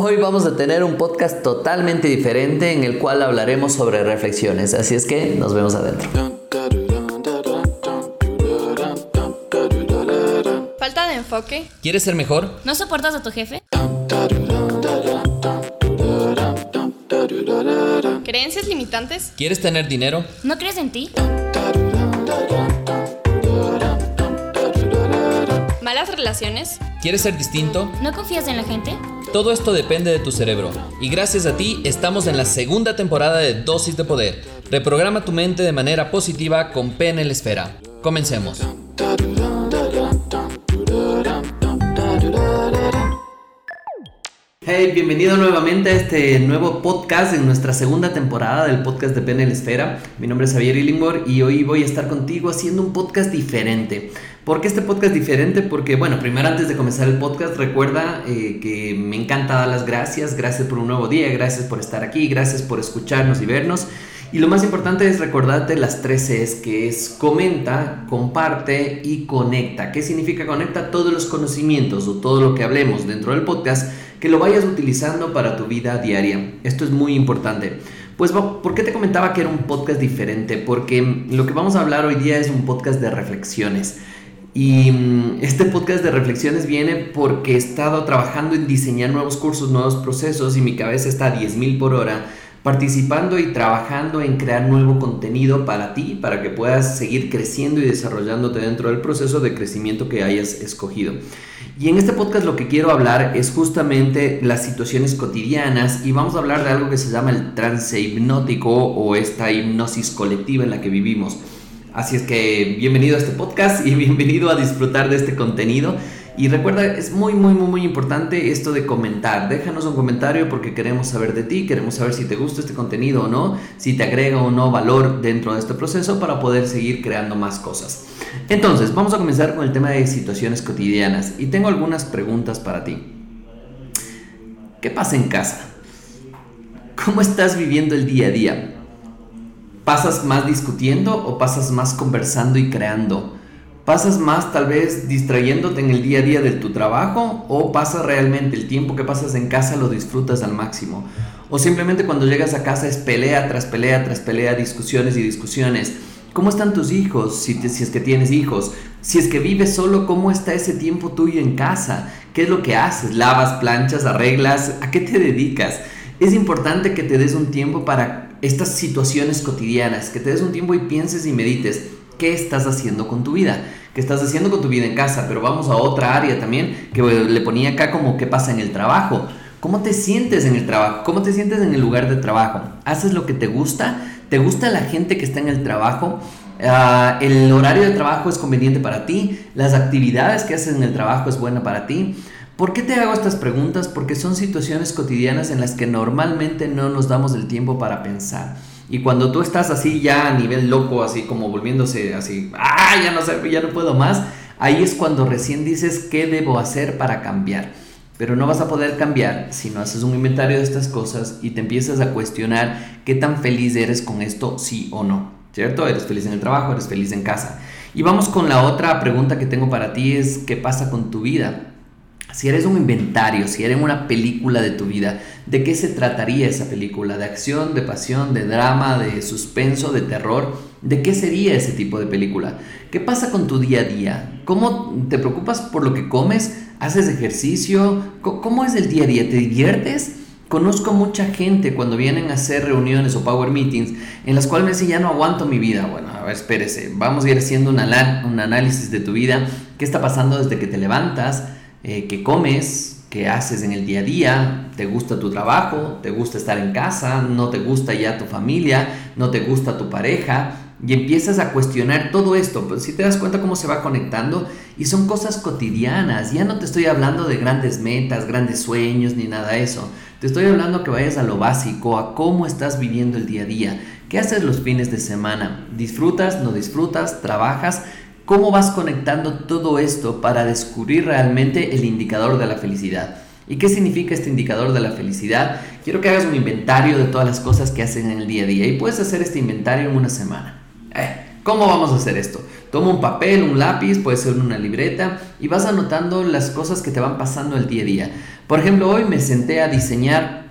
Hoy vamos a tener un podcast totalmente diferente en el cual hablaremos sobre reflexiones, así es que nos vemos adentro. Falta de enfoque. ¿Quieres ser mejor? ¿No soportas a tu jefe? ¿Creencias limitantes? ¿Quieres tener dinero? ¿No crees en ti? ¿Malas relaciones? ¿Quieres ser distinto? ¿No confías en la gente? Todo esto depende de tu cerebro. Y gracias a ti estamos en la segunda temporada de Dosis de Poder. Reprograma tu mente de manera positiva con PNL Esfera. Comencemos. Hey, bienvenido nuevamente a este nuevo podcast en nuestra segunda temporada del podcast de PNL Esfera. Mi nombre es Javier Illingworth y hoy voy a estar contigo haciendo un podcast diferente. ¿Por qué este podcast diferente? Porque, bueno, primero antes de comenzar el podcast, recuerda eh, que me encanta dar las gracias. Gracias por un nuevo día, gracias por estar aquí, gracias por escucharnos y vernos. Y lo más importante es recordarte las tres Cs, que es comenta, comparte y conecta. ¿Qué significa conecta? Todos los conocimientos o todo lo que hablemos dentro del podcast, que lo vayas utilizando para tu vida diaria. Esto es muy importante. Pues, ¿por qué te comentaba que era un podcast diferente? Porque lo que vamos a hablar hoy día es un podcast de reflexiones. Y mm, este podcast de reflexiones viene porque he estado trabajando en diseñar nuevos cursos, nuevos procesos y mi cabeza está a 10.000 por hora participando y trabajando en crear nuevo contenido para ti, para que puedas seguir creciendo y desarrollándote dentro del proceso de crecimiento que hayas escogido. Y en este podcast lo que quiero hablar es justamente las situaciones cotidianas y vamos a hablar de algo que se llama el trance hipnótico o esta hipnosis colectiva en la que vivimos. Así es que bienvenido a este podcast y bienvenido a disfrutar de este contenido. Y recuerda, es muy, muy, muy, muy importante esto de comentar. Déjanos un comentario porque queremos saber de ti, queremos saber si te gusta este contenido o no, si te agrega o no valor dentro de este proceso para poder seguir creando más cosas. Entonces, vamos a comenzar con el tema de situaciones cotidianas y tengo algunas preguntas para ti. ¿Qué pasa en casa? ¿Cómo estás viviendo el día a día? ¿Pasas más discutiendo o pasas más conversando y creando? ¿Pasas más tal vez distrayéndote en el día a día de tu trabajo o pasas realmente el tiempo que pasas en casa lo disfrutas al máximo? O simplemente cuando llegas a casa es pelea tras pelea tras pelea, discusiones y discusiones. ¿Cómo están tus hijos? Si, es que tienes hijos. Si es que vives solo, ¿cómo está ese tiempo tuyo en casa? ¿Qué es lo que haces? ¿Lavas, planchas, arreglas? ¿A qué te dedicas? Es importante que te des un tiempo para estas situaciones cotidianas, que te des un tiempo y pienses y medites qué estás haciendo con tu vida, qué estás haciendo con tu vida en casa, pero vamos a otra área también que le ponía acá como qué pasa en el trabajo. ¿Cómo te sientes en el trabajo? ¿Cómo te sientes en el lugar de trabajo? ¿Haces lo que te gusta? ¿Te gusta la gente que está en el trabajo? Ah, ¿El horario de trabajo es conveniente para ti? ¿Las actividades que haces en el trabajo es buena para ti? ¿Por qué te hago estas preguntas? Porque son situaciones cotidianas en las que normalmente no nos damos el tiempo para pensar. Y cuando tú estás así ya a nivel loco, así como volviéndose así, ah, ya no sé, ya no puedo más, ahí es cuando recién dices qué debo hacer para cambiar. Pero no vas a poder cambiar si no haces un inventario de estas cosas y te empiezas a cuestionar qué tan feliz eres con esto, sí o no. ¿Cierto? Eres feliz en el trabajo, eres feliz en casa. Y vamos con la otra pregunta que tengo para ti es, ¿qué pasa con tu vida? Si eres un inventario, si eres una película de tu vida, ¿de qué se trataría esa película? ¿De acción, de pasión, de drama, de suspenso, de terror? ¿De qué sería ese tipo de película? ¿Qué pasa con tu día a día? ¿Cómo te preocupas por lo que comes? ¿Haces ejercicio? ¿Cómo es el día a día? ¿Te diviertes? Conozco mucha gente cuando vienen a hacer reuniones o power meetings en las cuales me dicen ya no aguanto mi vida. Bueno, a ver, espérese, vamos a ir haciendo un, un análisis de tu vida. ¿Qué está pasando desde que te levantas? Eh, qué comes, qué haces en el día a día, te gusta tu trabajo, te gusta estar en casa, no te gusta ya tu familia, no te gusta tu pareja, y empiezas a cuestionar todo esto, pues si te das cuenta cómo se va conectando y son cosas cotidianas, ya no te estoy hablando de grandes metas, grandes sueños ni nada de eso, te estoy hablando que vayas a lo básico, a cómo estás viviendo el día a día, qué haces los fines de semana, disfrutas, no disfrutas, trabajas, ¿Cómo vas conectando todo esto para descubrir realmente el indicador de la felicidad? ¿Y qué significa este indicador de la felicidad? Quiero que hagas un inventario de todas las cosas que hacen en el día a día y puedes hacer este inventario en una semana. Eh, ¿Cómo vamos a hacer esto? Toma un papel, un lápiz, puede ser una libreta y vas anotando las cosas que te van pasando el día a día. Por ejemplo, hoy me senté a diseñar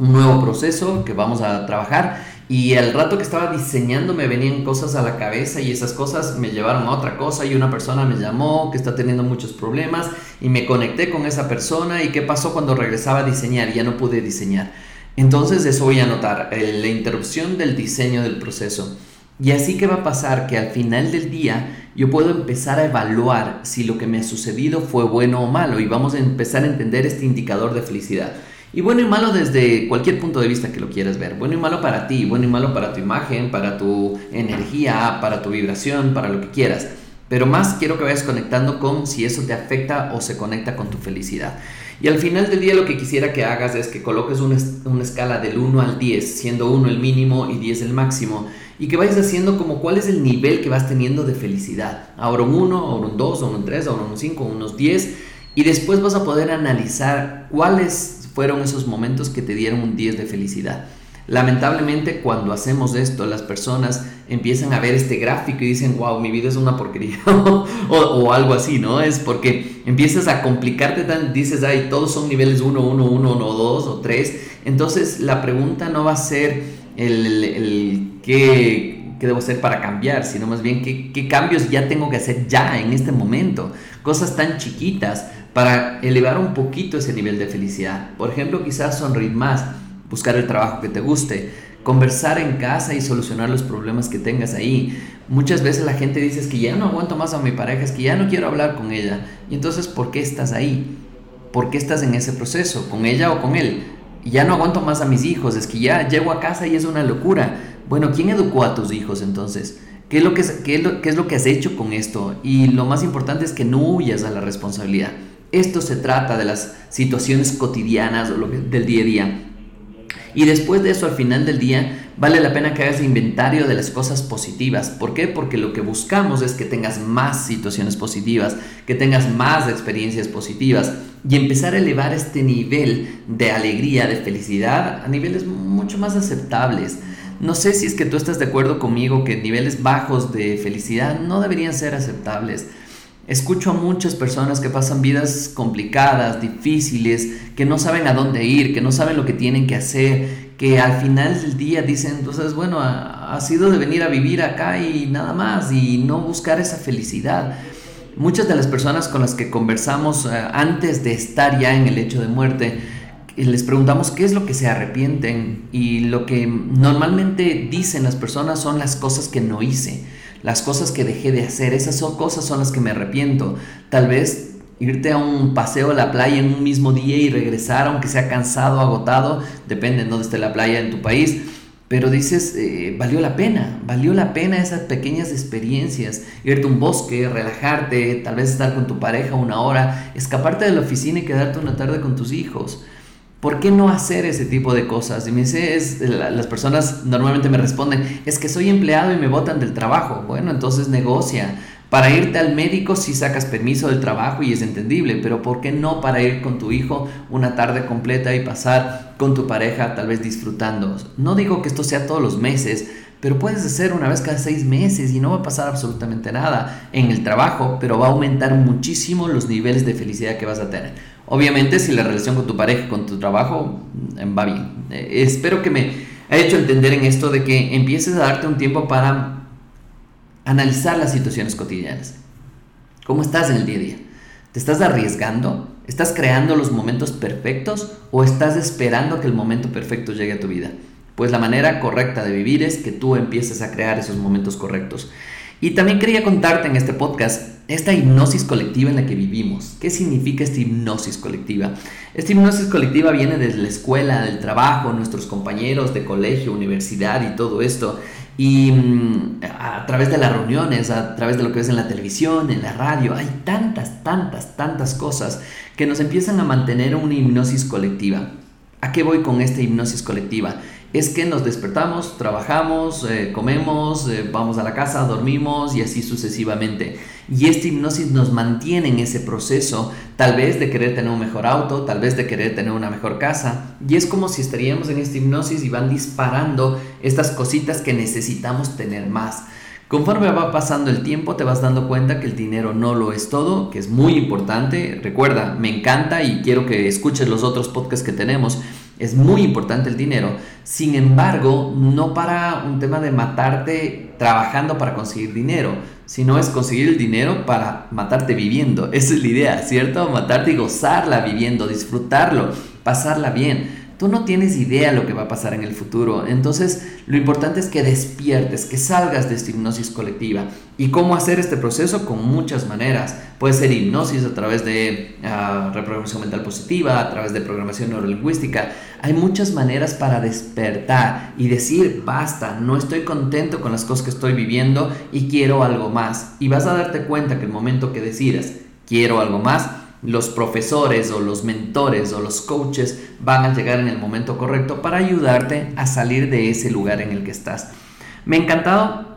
un nuevo proceso que vamos a trabajar y al rato que estaba diseñando me venían cosas a la cabeza y esas cosas me llevaron a otra cosa y una persona me llamó que está teniendo muchos problemas y me conecté con esa persona y qué pasó cuando regresaba a diseñar ya no pude diseñar. Entonces eso voy a anotar, eh, la interrupción del diseño del proceso. Y así que va a pasar que al final del día yo puedo empezar a evaluar si lo que me ha sucedido fue bueno o malo y vamos a empezar a entender este indicador de felicidad. Y bueno y malo desde cualquier punto de vista que lo quieras ver. Bueno y malo para ti, bueno y malo para tu imagen, para tu energía, para tu vibración, para lo que quieras. Pero más quiero que vayas conectando con si eso te afecta o se conecta con tu felicidad. Y al final del día lo que quisiera que hagas es que coloques una, una escala del 1 al 10, siendo 1 el mínimo y 10 el máximo, y que vayas haciendo como cuál es el nivel que vas teniendo de felicidad. Ahora un 1, ahora un 2, ahora un 3, ahora un 5, unos 10, y después vas a poder analizar cuáles fueron esos momentos que te dieron un 10 de felicidad. Lamentablemente cuando hacemos esto las personas empiezan a ver este gráfico y dicen, wow, mi vida es una porquería o, algo así, ¿no? Es porque empiezas a complicarte tan, dices, ay, todos son niveles 1, 1, 1, 1, 2 o 3. Entonces la pregunta no va a ser el, qué, qué, debo hacer para cambiar, sino más bien qué cambios ya tengo que hacer ya en este momento. Cosas tan chiquitas para elevar un poquito ese nivel de felicidad. Por ejemplo, quizás sonreír más, buscar el trabajo que te guste, conversar en casa y solucionar los problemas que tengas ahí. Muchas veces la gente dice que ya no aguanto más a mi pareja, es que ya no quiero hablar con ella. Y entonces, ¿por qué estás ahí? ¿Por qué estás en ese proceso? ¿Con ella o con él? ya no aguanto más a mis hijos, es que ya llego a casa y es una locura. Bueno, ¿quién educó a tus hijos entonces? ¿Qué es lo que, es lo, qué es lo que has hecho con esto? Y lo más importante es que no huyas a la responsabilidad. Esto se trata de las situaciones cotidianas del día a día. Y después de eso, al final del día, vale la pena que hagas inventario de las cosas positivas. ¿Por qué? Porque lo que buscamos es que tengas más situaciones positivas, que tengas más experiencias positivas y empezar a elevar este nivel de alegría, de felicidad a niveles mucho más aceptables. No sé si es que tú estás de acuerdo conmigo que niveles bajos de felicidad no deberían ser aceptables. Escucho a muchas personas que pasan vidas complicadas, difíciles, que no saben a dónde ir, que no saben lo que tienen que hacer, que al final del día dicen, entonces, bueno, ha, sido de venir a vivir acá y nada más, y no buscar esa felicidad. Muchas de las personas con las que conversamos eh, antes de estar ya en el hecho de muerte, les preguntamos qué es lo que se arrepienten y lo que normalmente dicen las personas son las cosas que no hice las cosas que dejé de hacer, esas son cosas son las que me arrepiento. Tal vez irte a un paseo a la playa en un mismo día y regresar, aunque sea cansado, agotado, depende de dónde esté la playa en tu país. Pero dices, eh, valió la pena, valió la pena esas pequeñas experiencias, irte a un bosque, relajarte, tal vez estar con tu pareja una hora, escaparte de la oficina y quedarte una tarde con tus hijos. ¿Por qué no hacer ese tipo de cosas? Y me dice, las personas normalmente me responden, es que soy empleado y me botan del trabajo. Bueno, entonces negocia. Para irte al médico si sacas permiso del trabajo y es entendible, pero ¿por qué no para ir con tu hijo una tarde completa y pasar con tu pareja tal vez disfrutando? No digo que esto sea todos los meses, pero puedes hacer una vez cada seis meses y no va a pasar absolutamente nada en el trabajo, pero va a aumentar muchísimo los niveles de felicidad que vas a tener. Obviamente, si la relación con tu pareja, con tu trabajo, mm, va bien. Eh, espero que me haya hecho entender en esto de que empieces a darte un tiempo para analizar las situaciones cotidianas. ¿Cómo estás en el día a día? ¿Te estás arriesgando? ¿Estás creando los momentos perfectos o estás esperando que el momento perfecto llegue a tu vida? Pues la manera correcta de vivir es que tú empieces a crear esos momentos correctos. Y también quería contarte en este podcast esta hipnosis colectiva en la que vivimos. ¿Qué significa esta hipnosis colectiva? Esta hipnosis colectiva viene desde la escuela, del trabajo, nuestros compañeros de colegio, universidad y todo esto. Y mm, a través de las reuniones, a través de lo que ves en la televisión, en la radio, hay tantas, tantas, tantas cosas que nos empiezan a mantener una hipnosis colectiva. ¿A qué voy con esta hipnosis colectiva? Es que nos despertamos, trabajamos, eh, comemos, eh, vamos a la casa, dormimos y así sucesivamente. Y esta hipnosis nos mantiene en ese proceso, tal vez de querer tener un mejor auto, tal vez de querer tener una mejor casa. Y es como si estaríamos en esta hipnosis y van disparando estas cositas que necesitamos tener más Conforme va pasando el tiempo te vas dando cuenta que el dinero no lo es todo, que es muy importante. Recuerda, me encanta y quiero que escuches los otros podcasts que tenemos. Es muy importante el dinero. Sin embargo, no para un tema de matarte trabajando para conseguir dinero, sino es conseguir el dinero para matarte viviendo. Esa es la idea, ¿cierto? Matarte y gozarla viviendo, disfrutarlo, pasarla bien tú no tienes idea lo que va a pasar en el futuro. Entonces, lo importante es que despiertes, que salgas de esta hipnosis colectiva. ¿Y cómo hacer este proceso? Con muchas maneras. Puede ser hipnosis a través de ah, reprogramación mental positiva, a través de programación neurolingüística. Hay muchas maneras para despertar y decir, basta, no estoy contento con las cosas que estoy viviendo y quiero algo más. Y vas a darte cuenta que el momento que decidas, quiero algo más, los profesores o los mentores o los coaches van a llegar en el momento correcto para ayudarte a salir de ese lugar en el que estás. Me ha encantado.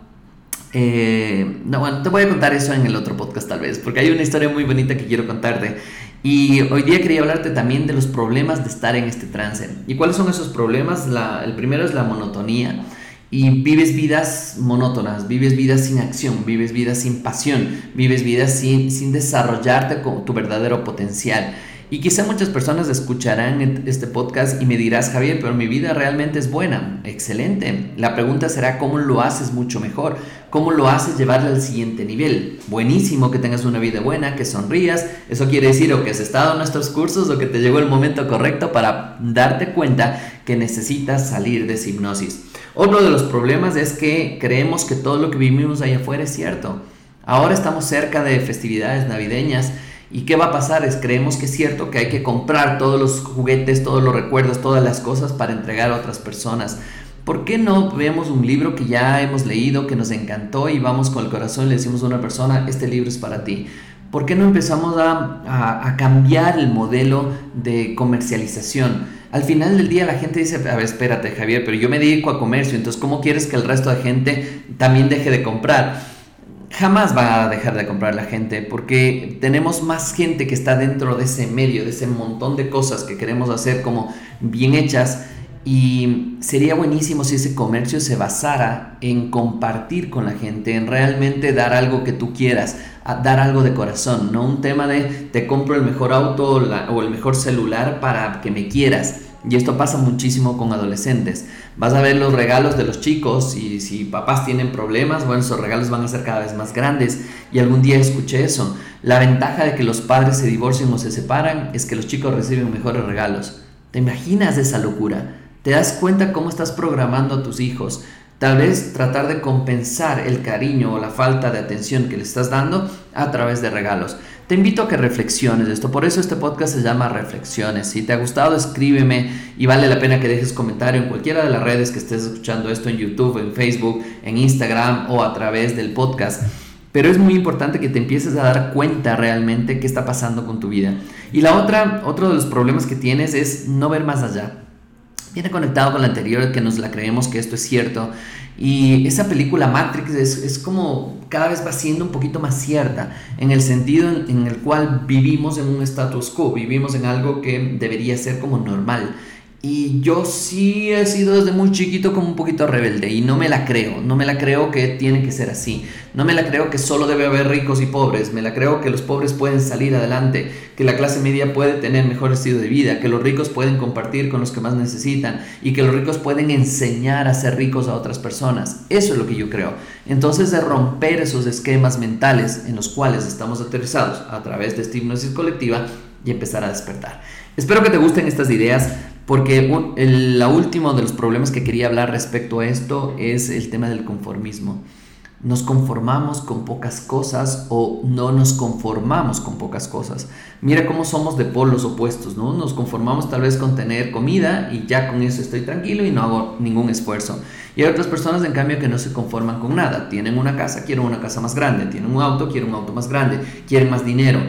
Eh, no, bueno, te voy a contar eso en el otro podcast tal vez, porque hay una historia muy bonita que quiero contarte. Y hoy día quería hablarte también de los problemas de estar en este trance. ¿Y cuáles son esos problemas? el primero es la monotonía y vives vidas monótonas, vives vidas sin acción, vives vidas sin pasión, vives vidas sin, sin desarrollarte con tu verdadero potencial. Y quizá muchas personas escucharán este podcast y me dirás, Javier, pero mi vida realmente es buena, excelente. La pregunta será cómo lo haces mucho mejor, cómo lo haces llevarle al siguiente nivel. Buenísimo que tengas una vida buena, que sonrías. Eso quiere decir o que has estado en nuestros cursos o que te llegó el momento correcto para darte cuenta que necesitas salir de esa hipnosis. Otro de los problemas es que creemos que todo lo que vivimos allá afuera es cierto. Ahora estamos cerca de festividades navideñas y ¿qué va a pasar? Es creemos que es cierto que hay que comprar todos los juguetes, todos los recuerdos, todas las cosas para entregar a otras personas. ¿Por qué no vemos un libro que ya hemos leído, que nos encantó y vamos con el corazón y le decimos a una persona, este libro es para ti? ¿Por qué no empezamos a, a cambiar el modelo de comercialización? Al final del día la gente dice, a ver, espérate Javier, pero yo me dedico a comercio, entonces ¿cómo quieres que el resto de gente también deje de comprar? Jamás va a dejar de comprar la gente porque tenemos más gente que está dentro de ese medio, de ese montón de cosas que queremos hacer como bien hechas y sería buenísimo si ese comercio se basara en compartir con la gente, en realmente dar algo que tú quieras, dar algo de corazón, no un tema de te compro el mejor auto o el mejor celular para que me quieras. Y esto pasa muchísimo con adolescentes. Vas a ver los regalos de los chicos y si papás tienen problemas, bueno, esos regalos van a ser cada vez más grandes. Y algún día escuché eso. La ventaja de que los padres se divorcien o se separan es que los chicos reciben mejores regalos. ¿Te imaginas esa locura? ¿Te das cuenta cómo estás programando a tus hijos? Tal vez tratar de compensar el cariño o la falta de atención que le estás dando a través de regalos. Te invito a que reflexiones esto, por eso este podcast se llama Reflexiones. Si te ha gustado, escríbeme y vale la pena que dejes comentario en cualquiera de las redes que estés escuchando esto en YouTube, en Facebook, en Instagram o a través del podcast. Pero es muy importante que te empieces a dar cuenta realmente qué está pasando con tu vida. Y la otra, otro de los problemas que tienes es no ver más allá. Viene conectado con la anterior, que nos la creemos que esto es cierto. Y esa película Matrix es, como cada vez va siendo un poquito más cierta, en el sentido en, en, el cual vivimos en un status quo, vivimos en algo que debería ser como normal. Y yo sí he sido desde muy chiquito como un poquito rebelde y no me la creo, no me la creo que tiene que ser así, no me la creo que solo debe haber ricos y pobres, me la creo que los pobres pueden salir adelante, que la clase media puede tener mejor estilo de vida, que los ricos pueden compartir con los que más necesitan y que los ricos pueden enseñar a ser ricos a otras personas. Eso es lo que yo creo. Entonces de romper esos esquemas mentales en los cuales estamos aterrizados a través de esta hipnosis colectiva y empezar a despertar. Espero que te gusten estas ideas. Porque el último de los problemas que quería hablar respecto a esto es el tema del conformismo. Nos conformamos con pocas cosas o no nos conformamos con pocas cosas. Mira cómo somos de polos opuestos, ¿no? Nos conformamos tal vez con tener comida y ya con eso estoy tranquilo y no hago ningún esfuerzo. Y hay otras personas, en cambio, que no se conforman con nada. Tienen una casa, quieren una casa más grande. Tienen un auto, quieren un auto más grande. Quieren más dinero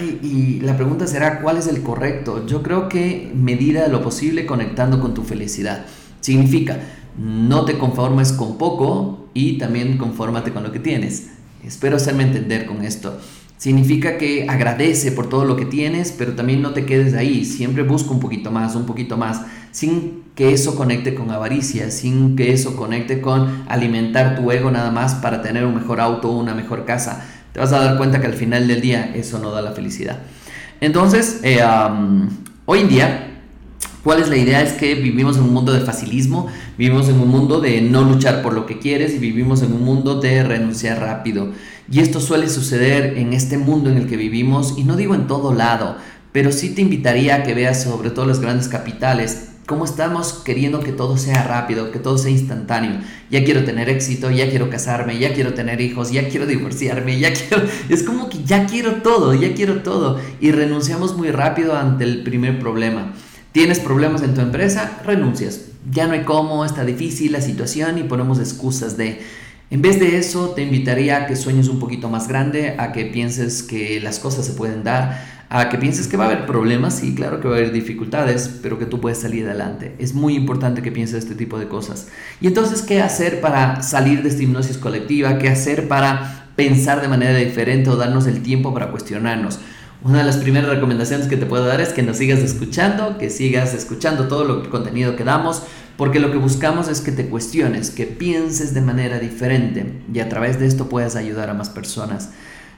y la pregunta será, ¿cuál es el correcto? Yo creo que medida lo posible conectando con tu felicidad. Significa, no te conformes con poco y también confórmate con lo que tienes. Espero hacerme entender con esto. Significa que agradece por todo lo que tienes, pero también no te quedes ahí. Siempre busca un poquito más, un poquito más, sin que eso conecte con avaricia, sin que eso conecte con alimentar tu ego nada más para tener un mejor auto o una mejor casa. Te vas a dar cuenta que al final del día eso no da la felicidad. Entonces, eh, hoy en día ¿Cuál es la idea? Es que vivimos en un mundo de facilismo, vivimos en un mundo de no luchar por lo que quieres y vivimos en un mundo de renunciar rápido. Y esto suele suceder en este mundo en el que vivimos, y no digo en todo lado, pero sí te invitaría a que veas sobre todo las grandes capitales, cómo estamos queriendo que todo sea rápido, que todo sea instantáneo. Ya quiero tener éxito, ya quiero casarme, ya quiero tener hijos, ya quiero divorciarme, ya quiero... Es como que ya quiero todo, ya quiero todo. Y renunciamos muy rápido ante el primer problema. Tienes problemas en tu empresa, renuncias. Ya no hay cómo, está difícil la situación y ponemos excusas de... En vez de eso, te invitaría a que sueñes un poquito más grande, a que pienses que las cosas se pueden dar, a que pienses que va a haber problemas, sí, claro que va a haber dificultades, pero que tú puedes salir adelante. Es muy importante que pienses este tipo de cosas. Y entonces, ¿qué hacer para salir de esta hipnosis colectiva? ¿Qué hacer para pensar de manera diferente o darnos el tiempo para cuestionarnos? Una de las primeras recomendaciones que te puedo dar es que nos sigas escuchando, que sigas escuchando todo el contenido que damos, porque lo que buscamos es que te cuestiones, que pienses de manera diferente y a través de esto puedas ayudar a más personas.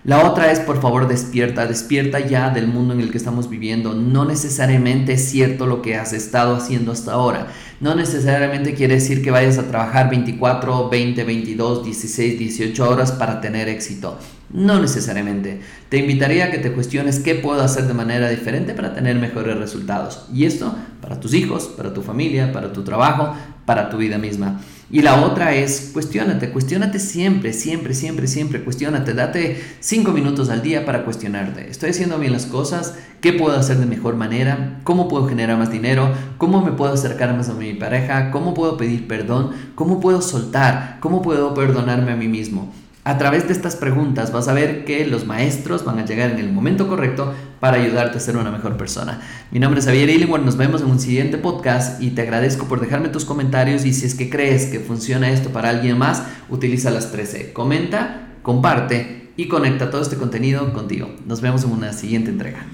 La otra es, por favor, despierta, despierta ya del mundo en el que estamos viviendo. No necesariamente es cierto lo que has estado haciendo hasta ahora. No necesariamente quiere decir que vayas a trabajar 24, 20, 22, 16, 18 horas para tener éxito. No necesariamente. Te invitaría a que te cuestiones qué puedo hacer de manera diferente para tener mejores resultados. Y esto para tus hijos, para tu familia, para tu trabajo, para tu vida misma. Y la otra es, cuestionate, cuestionate siempre, siempre, siempre, siempre, cuestionate, date cinco minutos al día para cuestionarte. ¿Estoy haciendo bien las cosas? ¿Qué puedo hacer de mejor manera? ¿Cómo puedo generar más dinero? ¿Cómo me puedo acercar más a mi pareja? ¿Cómo puedo pedir perdón? ¿Cómo puedo soltar? ¿Cómo puedo perdonarme a mí mismo? A través de estas preguntas vas a ver que los maestros van a llegar en el momento correcto para ayudarte a ser una mejor persona. Mi nombre es Javier Illingworth, nos vemos en un siguiente podcast y te agradezco por dejarme tus comentarios y si es que crees que funciona esto para alguien más, utiliza las 13. Comenta, comparte y conecta todo este contenido contigo. Nos vemos en una siguiente entrega.